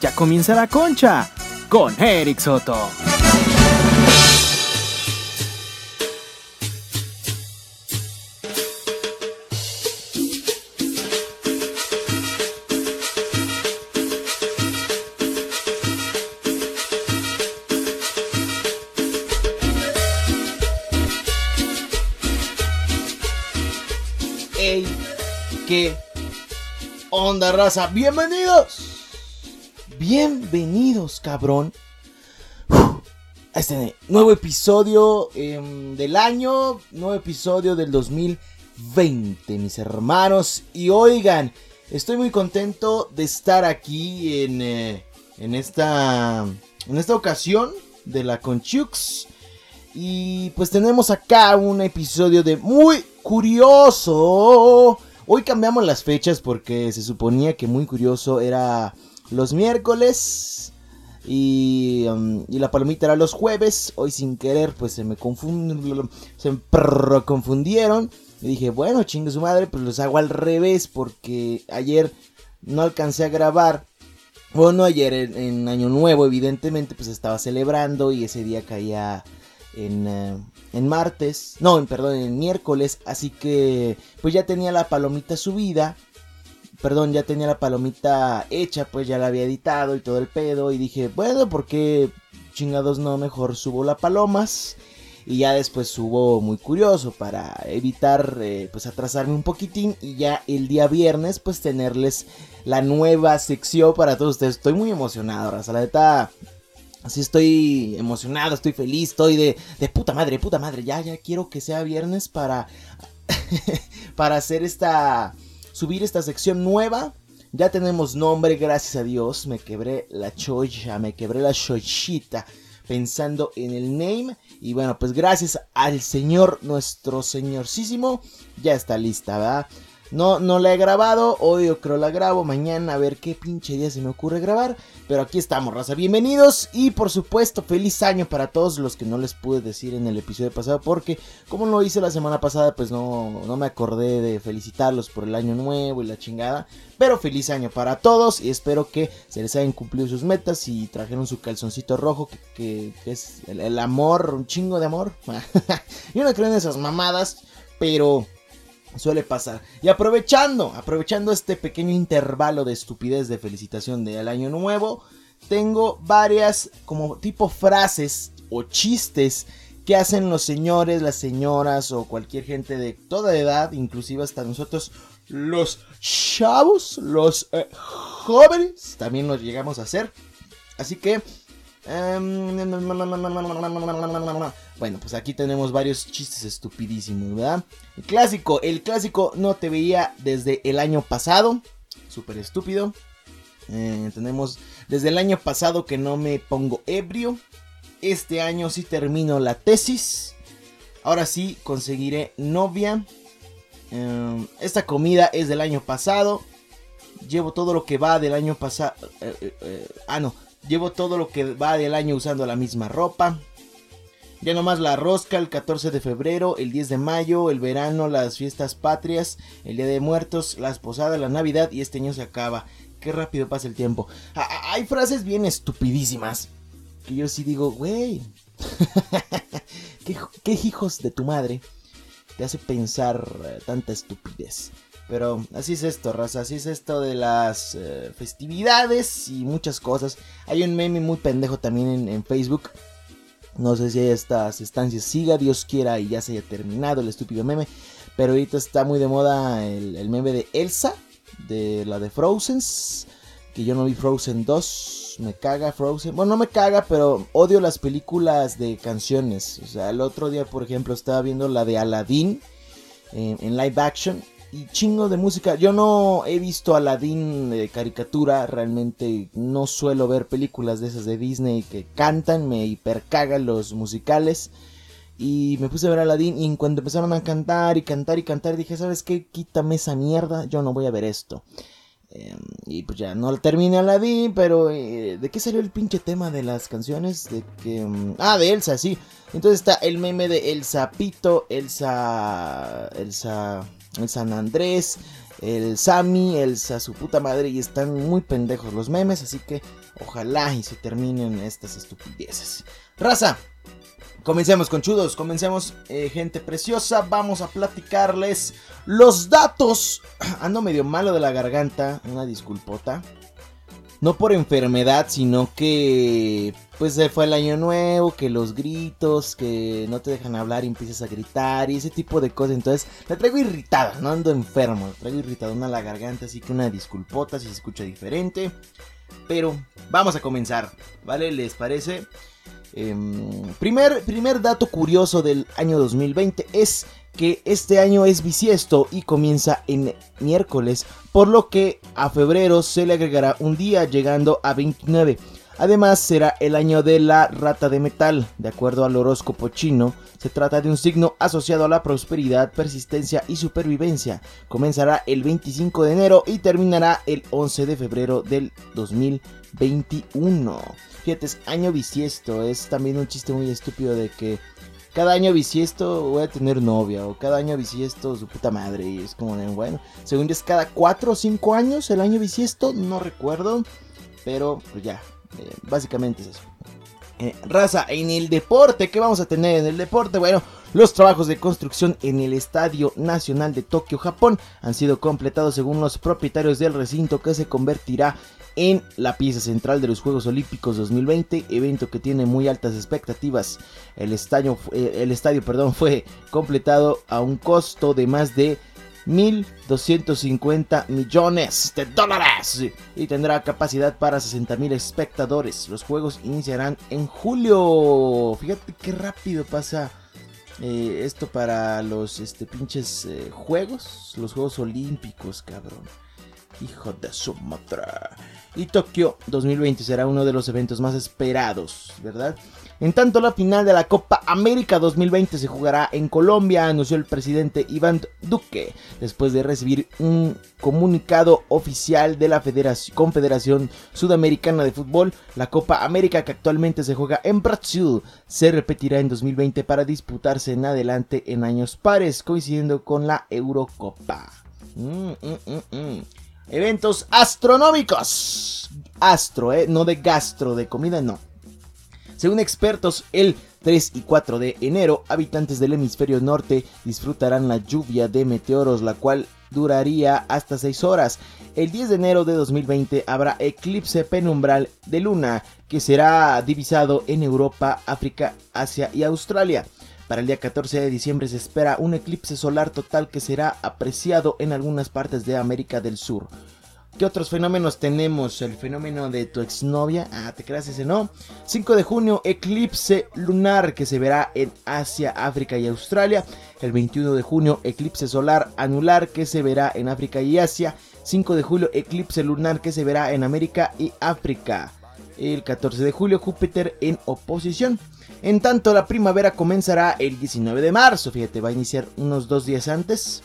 Ya comienza la concha con Eric Soto. Ey, ¿qué onda, raza? Bienvenidos. Bienvenidos, cabrón. A este nuevo episodio em, del año, nuevo episodio del 2020, mis hermanos. Y oigan, estoy muy contento de estar aquí en, eh, en, esta, en esta ocasión de la Conchux. Y pues tenemos acá un episodio de muy curioso. Hoy cambiamos las fechas porque se suponía que muy curioso era los miércoles y, um, y la palomita era los jueves. Hoy sin querer pues se me confundieron, se me confundieron. Y dije, bueno, chingue su madre, pues los hago al revés porque ayer no alcancé a grabar. Bueno, ayer en, en Año Nuevo evidentemente pues estaba celebrando y ese día caía en, eh, en martes, no, en, perdón, en miércoles, así que pues ya tenía la palomita subida, perdón, ya tenía la palomita hecha, pues ya la había editado y todo el pedo y dije, bueno, ¿por qué chingados no mejor subo la palomas? Y ya después subo muy curioso para evitar eh, pues atrasarme un poquitín y ya el día viernes pues tenerles la nueva sección para todos ustedes. Estoy muy emocionado, raza, la neta Así estoy emocionado, estoy feliz, estoy de, de puta madre, puta madre. Ya, ya quiero que sea viernes para, para hacer esta, subir esta sección nueva. Ya tenemos nombre, gracias a Dios. Me quebré la cholla, me quebré la chochita pensando en el name. Y bueno, pues gracias al Señor, nuestro Señorcísimo, ya está lista, ¿verdad? No, no la he grabado, hoy yo creo la grabo, mañana a ver qué pinche día se me ocurre grabar. Pero aquí estamos, raza, bienvenidos y por supuesto feliz año para todos los que no les pude decir en el episodio pasado porque como lo hice la semana pasada pues no, no me acordé de felicitarlos por el año nuevo y la chingada. Pero feliz año para todos y espero que se les hayan cumplido sus metas y trajeron su calzoncito rojo que, es el, el amor, un chingo de amor. Yo no creo en esas mamadas, pero suele pasar. Y aprovechando, aprovechando este pequeño intervalo de estupidez de felicitación del año nuevo, tengo varias como tipo frases o chistes que hacen los señores, las señoras o cualquier gente de toda edad, inclusive hasta nosotros los chavos, los eh, jóvenes, también los llegamos a hacer. Así que... em, bueno, pues aquí tenemos varios chistes estupidísimos, ¿verdad? El clásico, el clásico no te veía desde el año pasado. Súper estúpido. Eh, tenemos desde el año pasado que no me pongo ebrio. Este año sí termino la tesis. Ahora sí conseguiré novia. Eh, esta comida es del año pasado. Llevo todo lo que va del año pasado. ah, no. Llevo todo lo que va del año usando la misma ropa. Ya nomás la rosca el 14 de febrero, el 10 de mayo, el verano, las fiestas patrias, el Día de Muertos, las posadas, la Navidad y este año se acaba. Qué rápido pasa el tiempo. Ah, ah, Hay frases bien estupidísimas. Que yo sí digo, güey. ¿Qué, hijos de tu madre te hace pensar eh, tanta estupidez? Pero así es esto, raza. Así es esto de las eh, festividades y muchas cosas. Hay un meme muy pendejo también en, en Facebook. No sé si estas estancias siga, Dios quiera y ya se haya terminado el estúpido meme. Pero ahorita está muy de moda el, meme de Elsa, de la de Frozen. Que yo no vi Frozen 2, me caga Frozen. Bueno, no me caga, pero odio las películas de canciones. O sea, el otro día, por ejemplo, estaba viendo la de Aladdin eh, en live action. Y chingo de música. Yo no he visto Aladdin de caricatura. Realmente no suelo ver películas de esas de Disney que cantan. Me hipercagan los musicales. Y me puse a ver Aladdin. Y en cuanto empezaron a cantar y cantar y cantar, dije: ¿Sabes qué? Quítame esa mierda. Yo no voy a ver esto. Eh, y pues ya no terminé Aladdin. Pero eh, ¿de qué salió el pinche tema de las canciones? De que. mm, ah, de Elsa, sí. Entonces está el meme de El Sapito, Elsa. Elsa. El San Andrés. el Sammy, Elsa, su puta madre, y están muy pendejos los memes, así que ojalá y se terminen estas estupideces. Raza, Comencemos con chudos, comencemos eh, gente preciosa, vamos a platicarles los datos. Ando medio malo de la garganta, una disculpota. No por enfermedad, sino que pues se fue el año nuevo, que los gritos, que no te dejan hablar y empiezas a gritar y ese tipo de cosas. Entonces la traigo irritada, no ando enfermo, la traigo irritada una la garganta, así que una disculpota si se escucha diferente. Pero vamos a comenzar, ¿vale? ¿Les parece? Em, primer, primer dato curioso del año 2020 es que este año es bisiesto y comienza en miércoles, por lo que a febrero se le agregará un día llegando a 29. Además será el año de la rata de metal, de acuerdo al horóscopo chino. Se trata de un signo asociado a la prosperidad, persistencia y supervivencia. Comenzará el 25 de enero y terminará el 11 de febrero del 2021. Fíjate, es año bisiesto. Es también un chiste muy estúpido de que cada año bisiesto voy a tener novia. O cada año bisiesto su puta madre. Y es como, bueno, según es cada 4 o 5 años el año bisiesto. No recuerdo. Pero pues ya, eh, básicamente es eso. Eh, raza, en el deporte, ¿qué vamos a tener en el deporte? Bueno, los trabajos de construcción en el Estadio Nacional de Tokio, Japón, han sido completados según los propietarios del recinto que se convertirá en la pieza central de los Juegos Olímpicos 2020, evento que tiene muy altas expectativas. El estadio, eh, el estadio perdón, fue completado a un costo de más de 1.250 millones de dólares y tendrá capacidad para 60.000 espectadores. Los juegos iniciarán en julio. Fíjate qué rápido pasa eh, esto para los este, pinches eh, juegos, los Juegos Olímpicos, cabrón. Hijo de su madre. Y Tokio 2020 será uno de los eventos más esperados, ¿verdad? En tanto, la final de la Copa América 2020 se jugará en Colombia, anunció el presidente Iván Duque, después de recibir un comunicado oficial de la Federación, Confederación Sudamericana de Fútbol. La Copa América, que actualmente se juega en Brasil, se repetirá en 2020 para disputarse en adelante en años pares, coincidiendo con la Eurocopa. Mm, mm, mm, Eventos astronómicos. Astro, ¿eh? No de gastro, de comida, no. Según expertos, el 3 y 4 de enero, habitantes del hemisferio norte disfrutarán la lluvia de meteoros, la cual duraría hasta 6 horas. El 10 de enero de 2020 habrá eclipse penumbral de luna, que será divisado en Europa, África, Asia y Australia. Para el día 14 de diciembre se espera un eclipse solar total que será apreciado en algunas partes de América del Sur. ¿Qué otros fenómenos tenemos? El fenómeno de tu exnovia. Ah, te creas ese, ¿no? 5 de junio, eclipse lunar que se verá en Asia, África y Australia. El 21 de junio, eclipse solar anular que se verá en África y Asia. 5 de julio, eclipse lunar que se verá en América y África. El 14 de julio, Júpiter en oposición. En tanto, la primavera comenzará el 19 de marzo. Fíjate, va a iniciar unos dos días antes.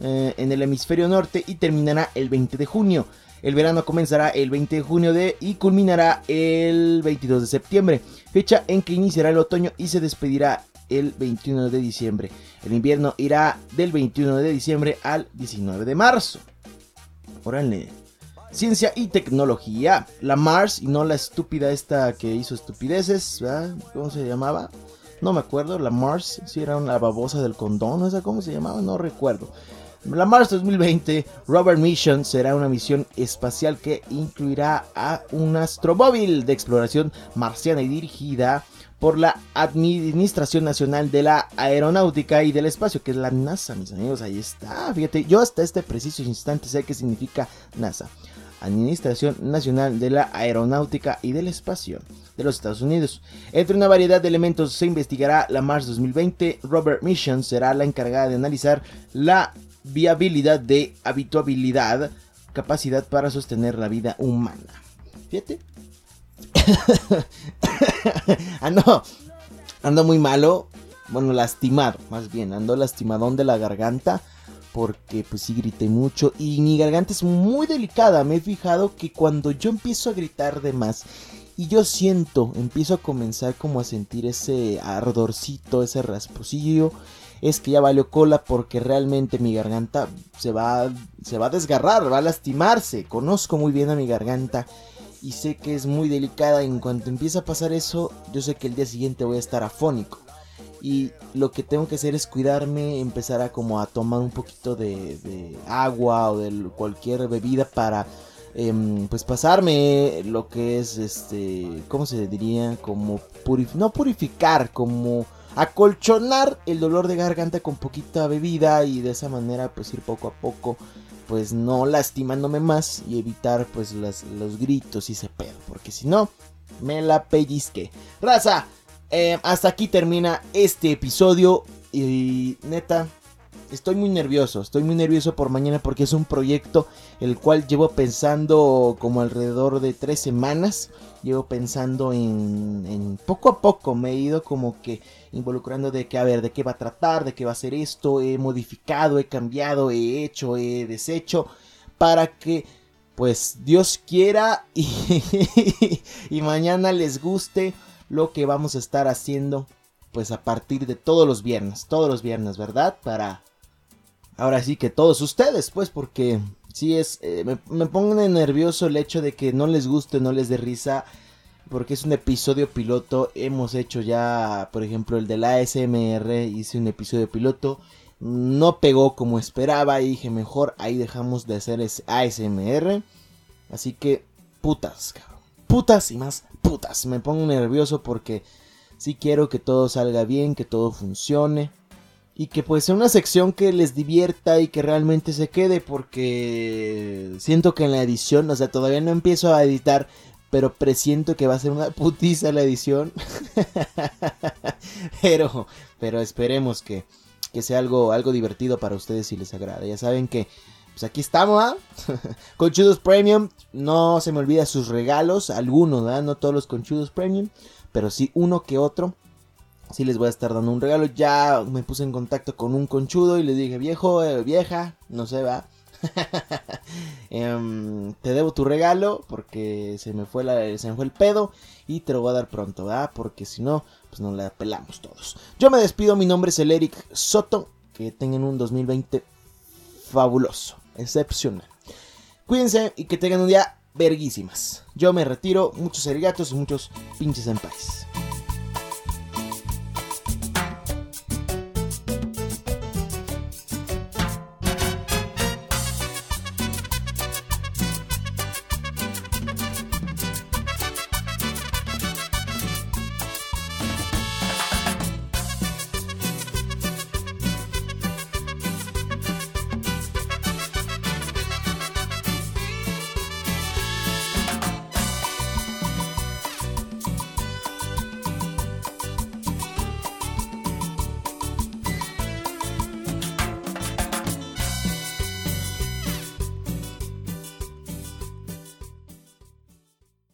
Eh, en el hemisferio norte y terminará el 20 de junio. El verano comenzará el 20 de junio de, y culminará el 22 de septiembre, fecha en que iniciará el otoño y se despedirá el 21 de diciembre. El invierno irá del 21 de diciembre al 19 de marzo. Órale. Ciencia y tecnología. La Mars y no la estúpida esta que hizo estupideces. ¿Cómo se llamaba? No me acuerdo. La Mars. Si era una babosa del condón. ¿Esa cómo se llamaba? No recuerdo. La Mars 2020 Rover Mission será una misión espacial que incluirá a un astromóvil de exploración marciana y dirigida por la Administración Nacional de la Aeronáutica y del Espacio, que es la NASA, mis amigos. Ahí está. Fíjate, yo hasta este preciso instante sé qué significa NASA. Administración Nacional de la Aeronáutica y del Espacio de los Estados Unidos. Entre una variedad de elementos se investigará la Mars 2020. Robert Mission será la encargada de analizar la viabilidad de habituabilidad, capacidad para sostener la vida humana. Fíjate. ando, ando muy malo, bueno, lastimado, más bien, ando lastimadón de la garganta porque pues sí grité mucho y mi garganta es muy delicada. Me he fijado que cuando yo empiezo a gritar de más y yo siento, empiezo a comenzar como a sentir ese ardorcito, ese rasposillo es que ya valió cola porque realmente mi garganta se va, se va a desgarrar, va a lastimarse. Conozco muy bien a mi garganta y sé que es muy delicada. En cuanto empieza a pasar eso, yo sé que el día siguiente voy a estar afónico. Y lo que tengo que hacer es cuidarme, empezar a como a tomar un poquito de, agua o de cualquier bebida para em, pues pasarme lo que es este, ¿cómo se diría? Como no purificar, como acolchonar el dolor de garganta con poquita bebida y de esa manera pues ir poco a poco pues no lastimándome más y evitar pues los gritos y ese pedo, porque si no me la pellizque. Raza, eh, hasta aquí termina este episodio. Y neta, estoy muy nervioso, estoy muy nervioso por mañana porque es un proyecto el cual llevo pensando como alrededor de tres semanas. Llevo pensando en, poco a poco, me he ido como que involucrando de que a ver, de qué va a tratar, de qué va a ser esto, he modificado, he cambiado, he hecho, he deshecho, para que pues Dios quiera y mañana les guste lo que vamos a estar haciendo pues a partir de todos los viernes, todos los viernes, ¿verdad? Para ahora sí que todos ustedes, pues, porque sí es, eh, me, me pone nervioso el hecho de que no les guste, no les dé risa, porque es un episodio piloto. Hemos hecho ya, por ejemplo, el de la ASMR, hice un episodio piloto, no pegó como esperaba y dije, mejor ahí dejamos de hacer ASMR. Así que, putas, cabrón. Putas y más putas. Me pongo nervioso porque sí quiero que todo salga bien, que todo funcione y que pues sea una sección que les divierta y que realmente se quede porque siento que en la edición, o sea, todavía no empiezo a editar, pero presiento que va a ser una putiza la edición. pero, pero esperemos que, que sea algo, algo divertido para ustedes si les agrada. Ya saben que, pues aquí estamos, ¿ah? Conchudos Premium, no se me olvida sus regalos, algunos, ¿verdad? No todos los Conchudos Premium, pero sí uno que otro sí les voy a estar dando un regalo. Ya me puse en contacto con un conchudo y le dije, viejo, eh, vieja, no sé, va. Em, te debo tu regalo porque se me, fue la, se me fue el pedo y te lo voy a dar pronto, ¿verdad? Porque si no, pues nos la pelamos todos. Yo me despido, mi nombre es el Eric Soto. Que tengan un 2020 fabuloso, excepcional. Cuídense y que tengan un día verguísimas. Yo me retiro, muchos erigatos y muchos pinches en paz.